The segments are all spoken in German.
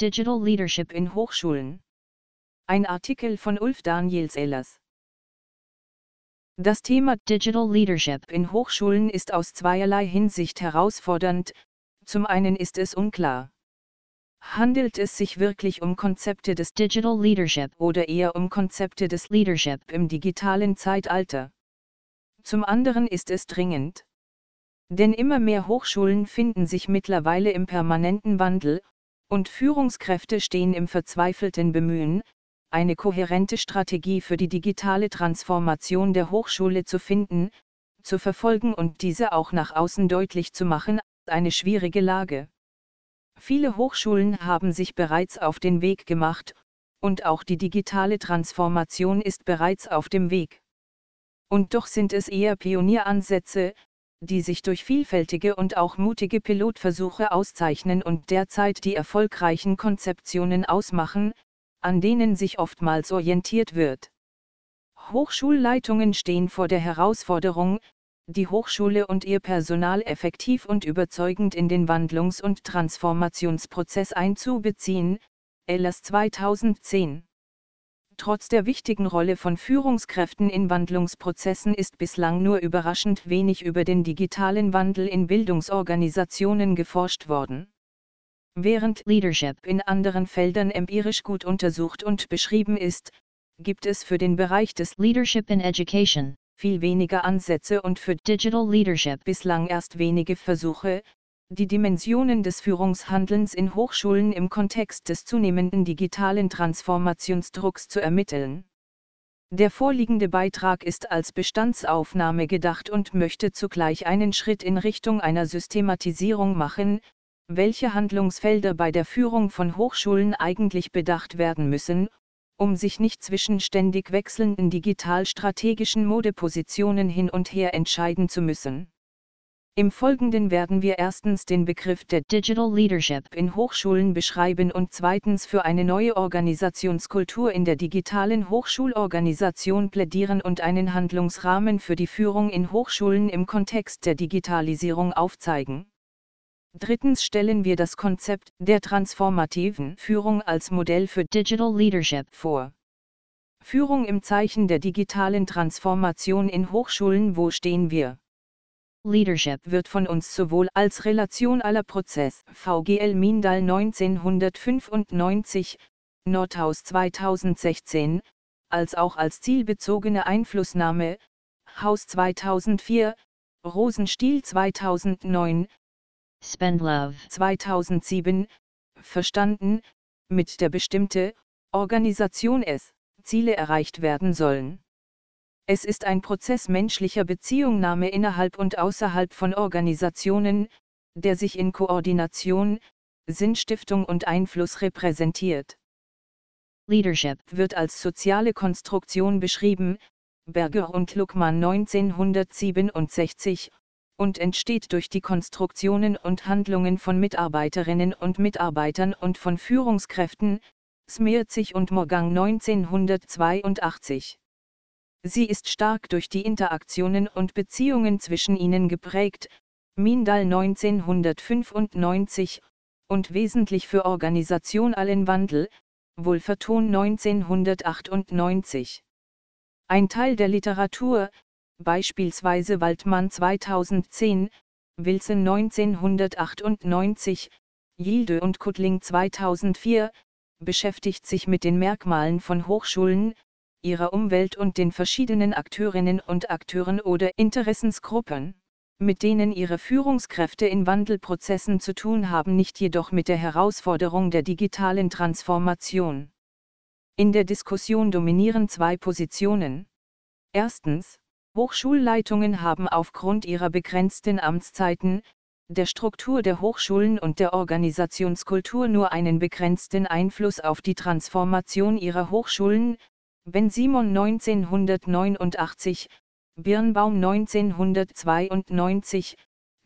Digital Leadership in Hochschulen. Ein Artikel von Ulf Daniels Ellers. Das Thema Digital Leadership in Hochschulen ist aus zweierlei Hinsicht herausfordernd, zum einen ist es unklar. Handelt es sich wirklich um Konzepte des Digital Leadership oder eher um Konzepte des Leadership im digitalen Zeitalter? Zum anderen ist es dringend. Denn immer mehr Hochschulen finden sich mittlerweile im permanenten Wandel, und Führungskräfte stehen im verzweifelten Bemühen, eine kohärente Strategie für die digitale Transformation der Hochschule zu finden, zu verfolgen und diese auch nach außen deutlich zu machen, eine schwierige Lage. Viele Hochschulen haben sich bereits auf den Weg gemacht, und auch die digitale Transformation ist bereits auf dem Weg. Und doch sind es eher Pionieransätze, die sich durch vielfältige und auch mutige Pilotversuche auszeichnen und derzeit die erfolgreichen Konzeptionen ausmachen, an denen sich oftmals orientiert wird. Hochschulleitungen stehen vor der Herausforderung, die Hochschule und ihr Personal effektiv und überzeugend in den Wandlungs- und Transformationsprozess einzubeziehen, Ellers 2010. Trotz der wichtigen Rolle von Führungskräften in Wandlungsprozessen ist bislang nur überraschend wenig über den digitalen Wandel in Bildungsorganisationen geforscht worden. Während Leadership. in anderen Feldern empirisch gut untersucht und beschrieben ist, gibt es für den Bereich des Leadership in Education. viel weniger Ansätze und für Digital Leadership. bislang erst wenige Versuche, die Dimensionen des Führungshandelns in Hochschulen im Kontext des zunehmenden digitalen Transformationsdrucks zu ermitteln. Der vorliegende Beitrag ist als Bestandsaufnahme gedacht und möchte zugleich einen Schritt in Richtung einer Systematisierung machen, welche Handlungsfelder bei der Führung von Hochschulen eigentlich bedacht werden müssen, um sich nicht zwischen ständig wechselnden digital-strategischen Modepositionen hin und her entscheiden zu müssen. Im Folgenden werden wir erstens den Begriff der Digital Leadership in Hochschulen beschreiben und zweitens für eine neue Organisationskultur in der digitalen Hochschulorganisation plädieren und einen Handlungsrahmen für die Führung in Hochschulen im Kontext der Digitalisierung aufzeigen. Drittens stellen wir das Konzept der transformativen Führung als Modell für Digital Leadership vor. Führung im Zeichen der digitalen Transformation in Hochschulen Wo stehen wir? Leadership wird von uns sowohl als Relation aller Prozess VGL Mindal 1995, Nordhaus 2016, als auch als zielbezogene Einflussnahme, Haus 2004, Rosenstiel 2009, Spend Love 2007, verstanden, mit der bestimmte Organisation es Ziele erreicht werden sollen. Es ist ein Prozess menschlicher Beziehungnahme innerhalb und außerhalb von Organisationen, der sich in Koordination, Sinnstiftung und Einfluss repräsentiert. Leadership wird als soziale Konstruktion beschrieben, Berger und Luckmann 1967, und entsteht durch die Konstruktionen und Handlungen von Mitarbeiterinnen und Mitarbeitern und von Führungskräften, Smerzig und Morgang 1982. Sie ist stark durch die Interaktionen und Beziehungen zwischen ihnen geprägt, Mindal 1995, und wesentlich für Organisation allen Wandel, Wolferton 1998. Ein Teil der Literatur, beispielsweise Waldmann 2010, Wilson 1998, Yilde und Kuttling 2004, beschäftigt sich mit den Merkmalen von Hochschulen, ihrer Umwelt und den verschiedenen Akteurinnen und Akteuren oder Interessensgruppen, mit denen ihre Führungskräfte in Wandelprozessen zu tun haben, nicht jedoch mit der Herausforderung der digitalen Transformation. In der Diskussion dominieren zwei Positionen. Erstens, Hochschulleitungen haben aufgrund ihrer begrenzten Amtszeiten, der Struktur der Hochschulen und der Organisationskultur nur einen begrenzten Einfluss auf die Transformation ihrer Hochschulen, Ben Simon 1989, Birnbaum 1992,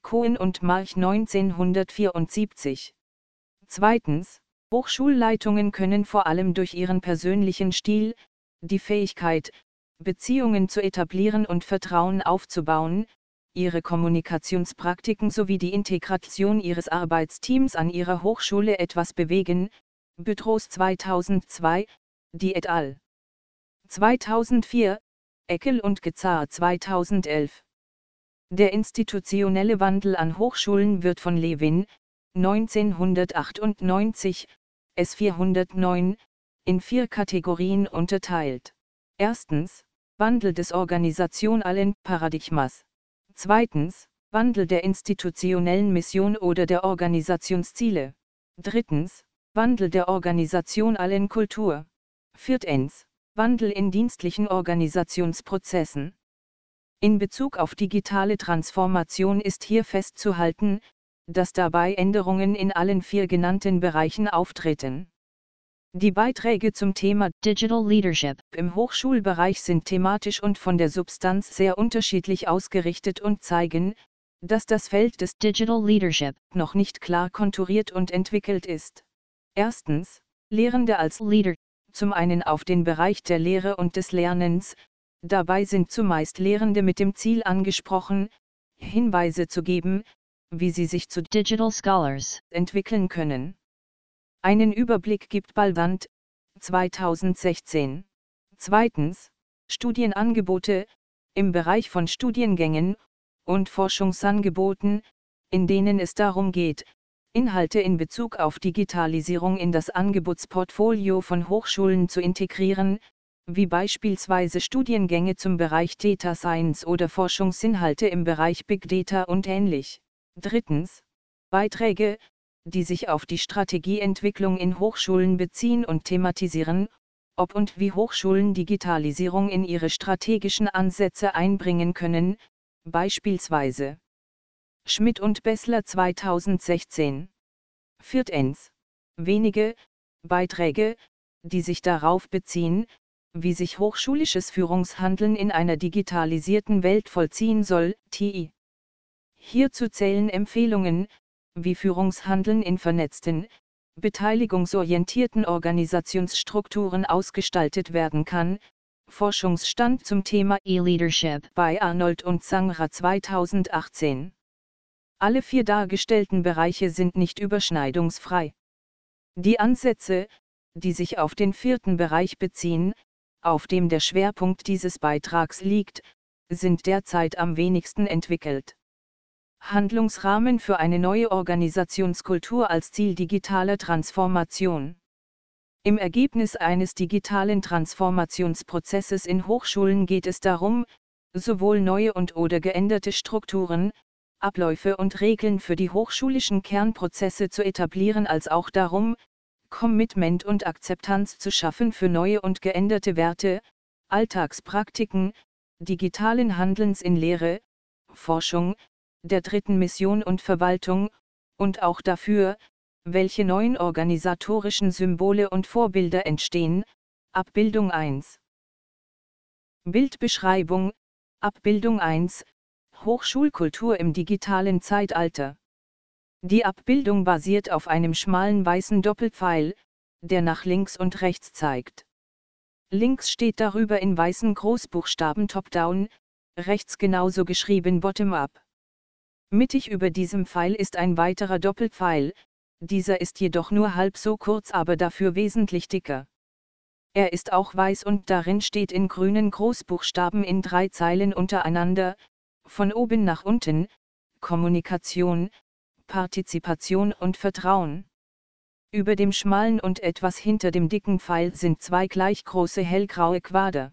Cohen und March 1974. Zweitens, Hochschulleitungen können vor allem durch ihren persönlichen Stil, die Fähigkeit, Beziehungen zu etablieren und Vertrauen aufzubauen, ihre Kommunikationspraktiken sowie die Integration ihres Arbeitsteams an ihrer Hochschule etwas bewegen, Bütrows 2002, die et al. 2004, Eckel und Gezar 2011. Der institutionelle Wandel an Hochschulen wird von Lewin, 1998, S409, in vier Kategorien unterteilt. Erstens, Wandel des organisationalen Paradigmas. Zweitens, Wandel der institutionellen Mission oder der Organisationsziele. Drittens, Wandel der organisationalen Kultur. Viertens, Wandel in dienstlichen Organisationsprozessen. In Bezug auf digitale Transformation ist hier festzuhalten, dass dabei Änderungen in allen vier genannten Bereichen auftreten. Die Beiträge zum Thema Digital Leadership im Hochschulbereich sind thematisch und von der Substanz sehr unterschiedlich ausgerichtet und zeigen, dass das Feld des Digital Leadership noch nicht klar konturiert und entwickelt ist. Erstens, Lehrende als Leader zum einen auf den Bereich der Lehre und des Lernens, dabei sind zumeist Lehrende mit dem Ziel angesprochen, Hinweise zu geben, wie sie sich zu Digital Scholars entwickeln können. Einen Überblick gibt Balwand, 2016. Zweitens, Studienangebote, im Bereich von Studiengängen und Forschungsangeboten, in denen es darum geht, Inhalte in Bezug auf Digitalisierung in das Angebotsportfolio von Hochschulen zu integrieren, wie beispielsweise Studiengänge zum Bereich Data Science oder Forschungsinhalte im Bereich Big Data und ähnlich. Drittens, Beiträge, die sich auf die Strategieentwicklung in Hochschulen beziehen und thematisieren, ob und wie Hochschulen Digitalisierung in ihre strategischen Ansätze einbringen können, beispielsweise Schmidt und Bessler 2016. Viertens. Wenige Beiträge, die sich darauf beziehen, wie sich hochschulisches Führungshandeln in einer digitalisierten Welt vollziehen soll, TI. Hierzu zählen Empfehlungen, wie Führungshandeln in vernetzten, beteiligungsorientierten Organisationsstrukturen ausgestaltet werden kann, Forschungsstand zum Thema E-Leadership bei Arnold und Sangra 2018. Alle vier dargestellten Bereiche sind nicht überschneidungsfrei. Die Ansätze, die sich auf den vierten Bereich beziehen, auf dem der Schwerpunkt dieses Beitrags liegt, sind derzeit am wenigsten entwickelt. Handlungsrahmen für eine neue Organisationskultur als Ziel digitaler Transformation. Im Ergebnis eines digitalen Transformationsprozesses in Hochschulen geht es darum, sowohl neue und oder geänderte Strukturen, Abläufe und Regeln für die hochschulischen Kernprozesse zu etablieren als auch darum, Commitment und Akzeptanz zu schaffen für neue und geänderte Werte, Alltagspraktiken, digitalen Handelns in Lehre, Forschung, der dritten Mission und Verwaltung, und auch dafür, welche neuen organisatorischen Symbole und Vorbilder entstehen, Abbildung 1. Bildbeschreibung, Abbildung 1, Hochschulkultur im digitalen Zeitalter. Die Abbildung basiert auf einem schmalen weißen Doppelpfeil, der nach links und rechts zeigt. Links steht darüber in weißen Großbuchstaben Top-Down, rechts genauso geschrieben Bottom-Up. Mittig über diesem Pfeil ist ein weiterer Doppelpfeil, dieser ist jedoch nur halb so kurz, aber dafür wesentlich dicker. Er ist auch weiß und darin steht in grünen Großbuchstaben in drei Zeilen untereinander, von oben nach unten, Kommunikation, Partizipation und Vertrauen. Über dem schmalen und etwas hinter dem dicken Pfeil sind zwei gleich große hellgraue Quader.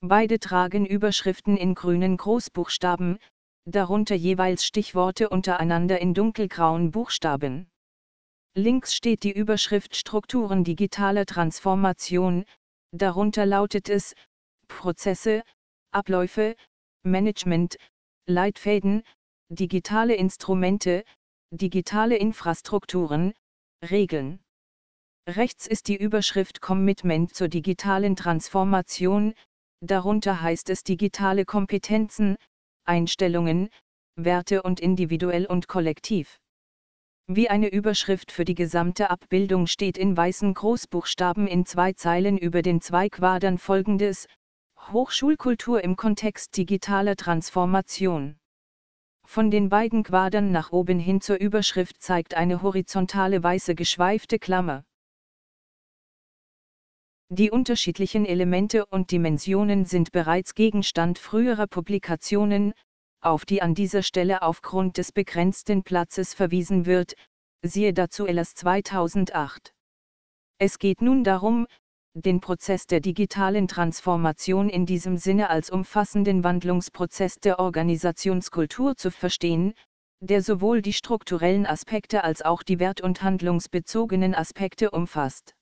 Beide tragen Überschriften in grünen Großbuchstaben, darunter jeweils Stichworte untereinander in dunkelgrauen Buchstaben. Links steht die Überschrift Strukturen digitaler Transformation, darunter lautet es, Prozesse, Abläufe, Management, Leitfäden, digitale Instrumente, digitale Infrastrukturen, Regeln. Rechts ist die Überschrift Commitment zur digitalen Transformation, darunter heißt es digitale Kompetenzen, Einstellungen, Werte und individuell und kollektiv. Wie eine Überschrift für die gesamte Abbildung steht in weißen Großbuchstaben in zwei Zeilen über den zwei Quadern folgendes, Hochschulkultur im Kontext digitaler Transformation. Von den beiden Quadern nach oben hin zur Überschrift zeigt eine horizontale weiße geschweifte Klammer. Die unterschiedlichen Elemente und Dimensionen sind bereits Gegenstand früherer Publikationen, auf die an dieser Stelle aufgrund des begrenzten Platzes verwiesen wird, siehe dazu LS 2008. Es geht nun darum, den Prozess der digitalen Transformation in diesem Sinne als umfassenden Wandlungsprozess der Organisationskultur zu verstehen, der sowohl die strukturellen Aspekte als auch die wert- und handlungsbezogenen Aspekte umfasst.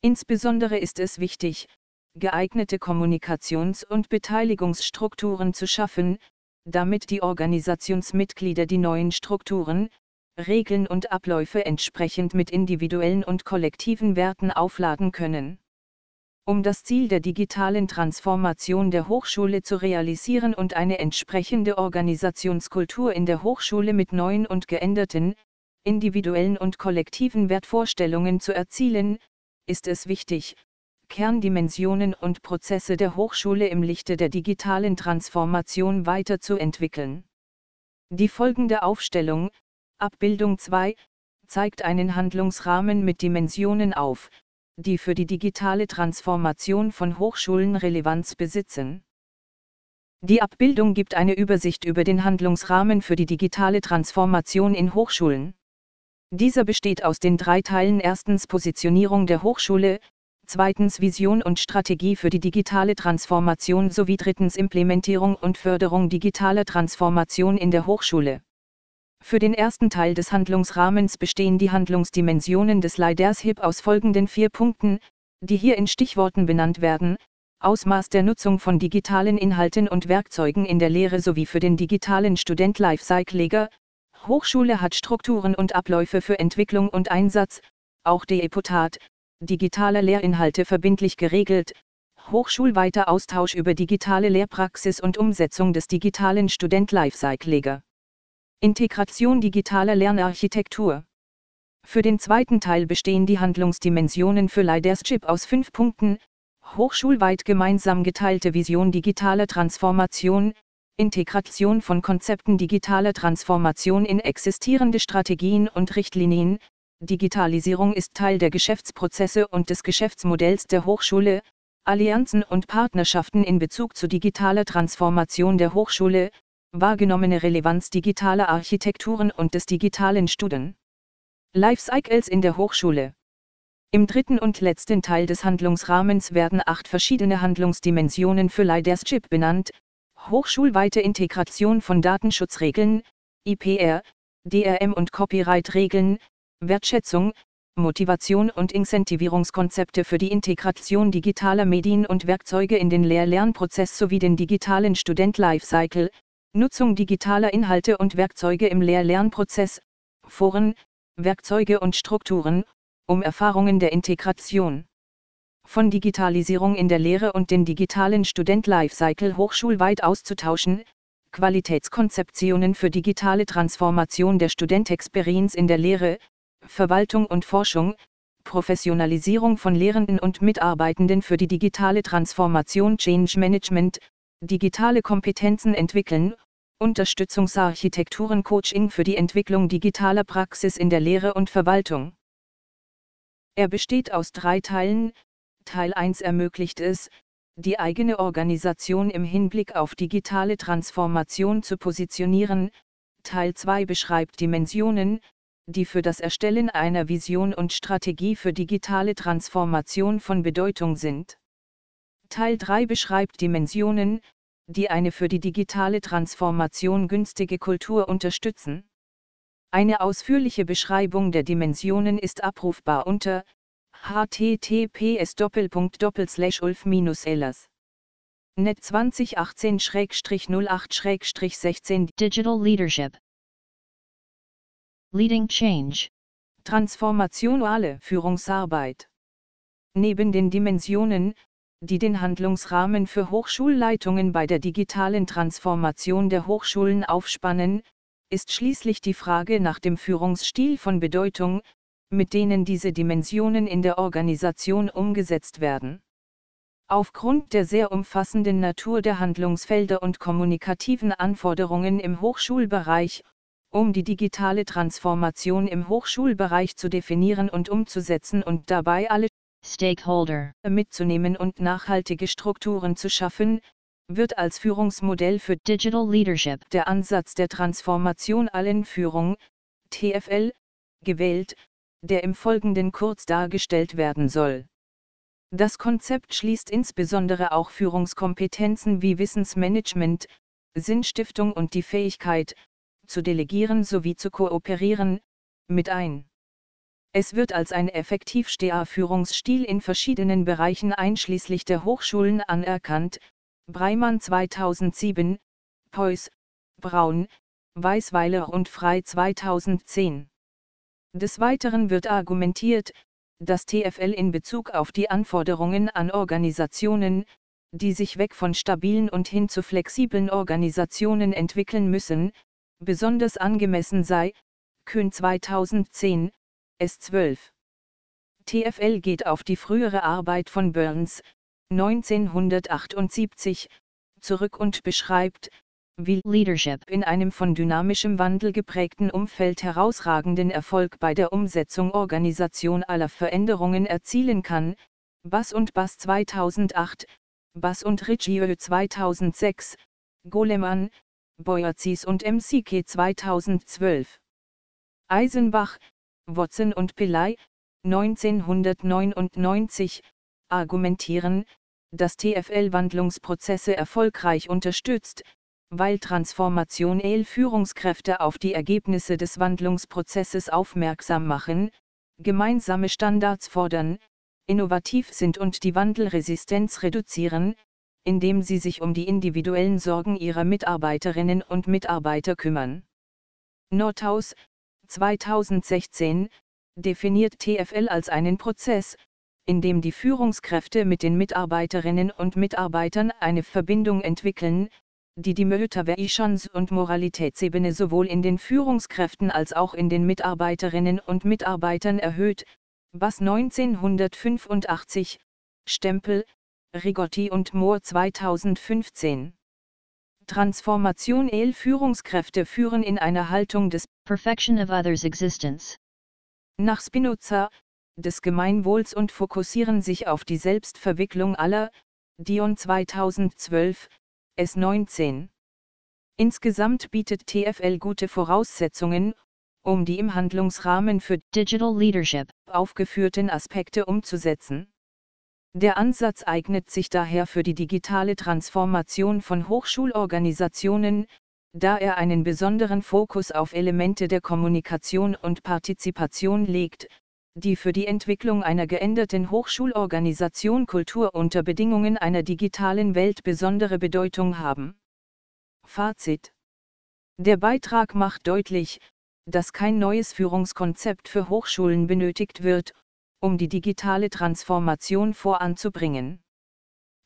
Insbesondere ist es wichtig, geeignete Kommunikations- und Beteiligungsstrukturen zu schaffen, damit die Organisationsmitglieder die neuen Strukturen, Regeln und Abläufe entsprechend mit individuellen und kollektiven Werten aufladen können. Um das Ziel der digitalen Transformation der Hochschule zu realisieren und eine entsprechende Organisationskultur in der Hochschule mit neuen und geänderten, individuellen und kollektiven Wertvorstellungen zu erzielen, ist es wichtig, Kerndimensionen und Prozesse der Hochschule im Lichte der digitalen Transformation weiterzuentwickeln. Die folgende Aufstellung, Abbildung 2, zeigt einen Handlungsrahmen mit Dimensionen auf, die für die digitale Transformation von Hochschulen Relevanz besitzen. Die Abbildung gibt eine Übersicht über den Handlungsrahmen für die digitale Transformation in Hochschulen. Dieser besteht aus den drei Teilen erstens Positionierung der Hochschule, zweitens Vision und Strategie für die digitale Transformation sowie drittens Implementierung und Förderung digitaler Transformation in der Hochschule. Für den ersten Teil des Handlungsrahmens bestehen die Handlungsdimensionen des Leadership aus folgenden vier Punkten, die hier in Stichworten benannt werden, Ausmaß der Nutzung von digitalen Inhalten und Werkzeugen in der Lehre sowie für den digitalen Student Lifecycle Hochschule hat Strukturen und Abläufe für Entwicklung und Einsatz, auch Deputat, digitaler Lehrinhalte verbindlich geregelt, hochschulweiter Austausch über digitale Lehrpraxis und Umsetzung des digitalen Student Lifecycle. Integration digitaler Lernarchitektur. Für den zweiten Teil bestehen die Handlungsdimensionen für Leadership aus fünf Punkten, hochschulweit gemeinsam geteilte Vision digitaler Transformation, Integration von Konzepten digitaler Transformation in existierende Strategien und Richtlinien, Digitalisierung ist Teil der Geschäftsprozesse und des Geschäftsmodells der Hochschule, Allianzen und Partnerschaften in Bezug zu digitaler Transformation der Hochschule, wahrgenommene Relevanz digitaler Architekturen und des digitalen Studien. Lifecycles in der Hochschule. Im dritten und letzten Teil des Handlungsrahmens werden acht verschiedene Handlungsdimensionen für Leadership benannt, Hochschulweite Integration von Datenschutzregeln, IPR, DRM und Copyright-Regeln, Wertschätzung, Motivation und Incentivierungskonzepte für die Integration digitaler Medien und Werkzeuge in den Lehr-Lernprozess sowie den digitalen Student-Lifecycle, Nutzung digitaler Inhalte und Werkzeuge im Lehr-Lernprozess, Foren, Werkzeuge und Strukturen, um Erfahrungen der Integration von Digitalisierung in der Lehre und den digitalen Student-Lifecycle hochschulweit auszutauschen, Qualitätskonzeptionen für digitale Transformation der Student-Experience in der Lehre, Verwaltung und Forschung, Professionalisierung von Lehrenden und Mitarbeitenden für die digitale Transformation Change Management, digitale Kompetenzen entwickeln, Unterstützungsarchitekturen Coaching für die Entwicklung digitaler Praxis in der Lehre und Verwaltung. Er besteht aus drei Teilen, Teil 1 ermöglicht es, die eigene Organisation im Hinblick auf digitale Transformation zu positionieren, Teil 2 beschreibt Dimensionen, die für das Erstellen einer Vision und Strategie für digitale Transformation von Bedeutung sind. Teil 3 beschreibt Dimensionen, die eine für die digitale Transformation günstige Kultur unterstützen. Eine ausführliche Beschreibung der Dimensionen ist abrufbar unter https ulf ellers net 2018-08-16 Digital Leadership. Leading Change. Transformationale Führungsarbeit. Neben den Dimensionen, die den Handlungsrahmen für Hochschulleitungen bei der digitalen Transformation der Hochschulen aufspannen, ist schließlich die Frage nach dem Führungsstil von Bedeutung, mit denen diese Dimensionen in der Organisation umgesetzt werden. Aufgrund der sehr umfassenden Natur der Handlungsfelder und kommunikativen Anforderungen im Hochschulbereich, um die digitale Transformation im Hochschulbereich zu definieren und umzusetzen und dabei alle Stakeholder mitzunehmen und nachhaltige Strukturen zu schaffen, wird als Führungsmodell für Digital Leadership der Ansatz der Transformation allen Führung, TFL, gewählt, der im Folgenden kurz dargestellt werden soll. Das Konzept schließt insbesondere auch Führungskompetenzen wie Wissensmanagement, Sinnstiftung und die Fähigkeit, zu delegieren sowie zu kooperieren, mit ein. Es wird als ein effektiv STA-Führungsstil in verschiedenen Bereichen einschließlich der Hochschulen anerkannt, Breimann 2007, Peuß, Braun, Weißweiler und Frei 2010. Des Weiteren wird argumentiert, dass TFL in Bezug auf die Anforderungen an Organisationen, die sich weg von stabilen und hin zu flexiblen Organisationen entwickeln müssen, besonders angemessen sei, Kühn 2010, S12. TFL geht auf die frühere Arbeit von Burns, 1978, zurück und beschreibt, wie Leadership in einem von dynamischem Wandel geprägten Umfeld herausragenden Erfolg bei der Umsetzung Organisation aller Veränderungen erzielen kann, Bass und Bass 2008, Bass und Riccieux 2006, Goleman, Boyazis und MCK 2012. Eisenbach, Watson und Pillay, 1999, argumentieren, dass TFL Wandlungsprozesse erfolgreich unterstützt, weil Transformation EL Führungskräfte auf die Ergebnisse des Wandlungsprozesses aufmerksam machen, gemeinsame Standards fordern, innovativ sind und die Wandelresistenz reduzieren, indem sie sich um die individuellen Sorgen ihrer Mitarbeiterinnen und Mitarbeiter kümmern. Nordhaus, 2016, definiert TFL als einen Prozess, in dem die Führungskräfte mit den Mitarbeiterinnen und Mitarbeitern eine Verbindung entwickeln, die die Motivations- und Moralitätsebene sowohl in den Führungskräften als auch in den Mitarbeiterinnen und Mitarbeitern erhöht, was 1985, Stempel, Rigotti und Moore 2015. Transformation El Führungskräfte führen in einer Haltung des Perfection of others' existence nach Spinoza, des Gemeinwohls und fokussieren sich auf die Selbstverwicklung aller, Dion 2012, S19. Insgesamt bietet TFL gute Voraussetzungen, um die im Handlungsrahmen für Digital Leadership aufgeführten Aspekte umzusetzen. Der Ansatz eignet sich daher für die digitale Transformation von Hochschulorganisationen, da er einen besonderen Fokus auf Elemente der Kommunikation und Partizipation legt, die für die Entwicklung einer geänderten Hochschulorganisation Kultur unter Bedingungen einer digitalen Welt besondere Bedeutung haben. Fazit Der Beitrag macht deutlich, dass kein neues Führungskonzept für Hochschulen benötigt wird, um die digitale Transformation voranzubringen.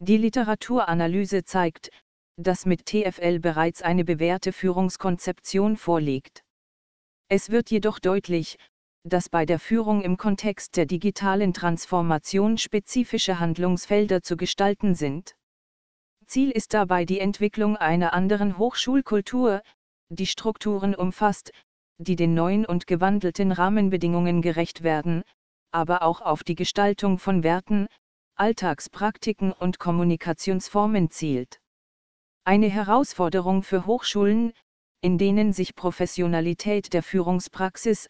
Die Literaturanalyse zeigt, dass mit TFL bereits eine bewährte Führungskonzeption vorliegt. Es wird jedoch deutlich, dass bei der Führung im Kontext der digitalen Transformation spezifische Handlungsfelder zu gestalten sind. Ziel ist dabei die Entwicklung einer anderen Hochschulkultur, die Strukturen umfasst, die den neuen und gewandelten Rahmenbedingungen gerecht werden, aber auch auf die Gestaltung von Werten, Alltagspraktiken und Kommunikationsformen zielt. Eine Herausforderung für Hochschulen, in denen sich Professionalität der Führungspraxis,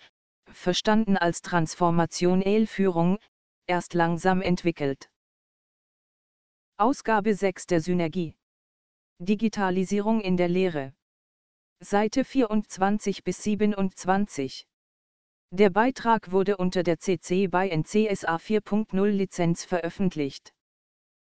verstanden als transformationelle Führung, erst langsam entwickelt. Ausgabe 6 der Synergie. Digitalisierung in der Lehre. Seite 24 bis 27. Der Beitrag wurde unter der CC BY NCSA 4.0 Lizenz veröffentlicht.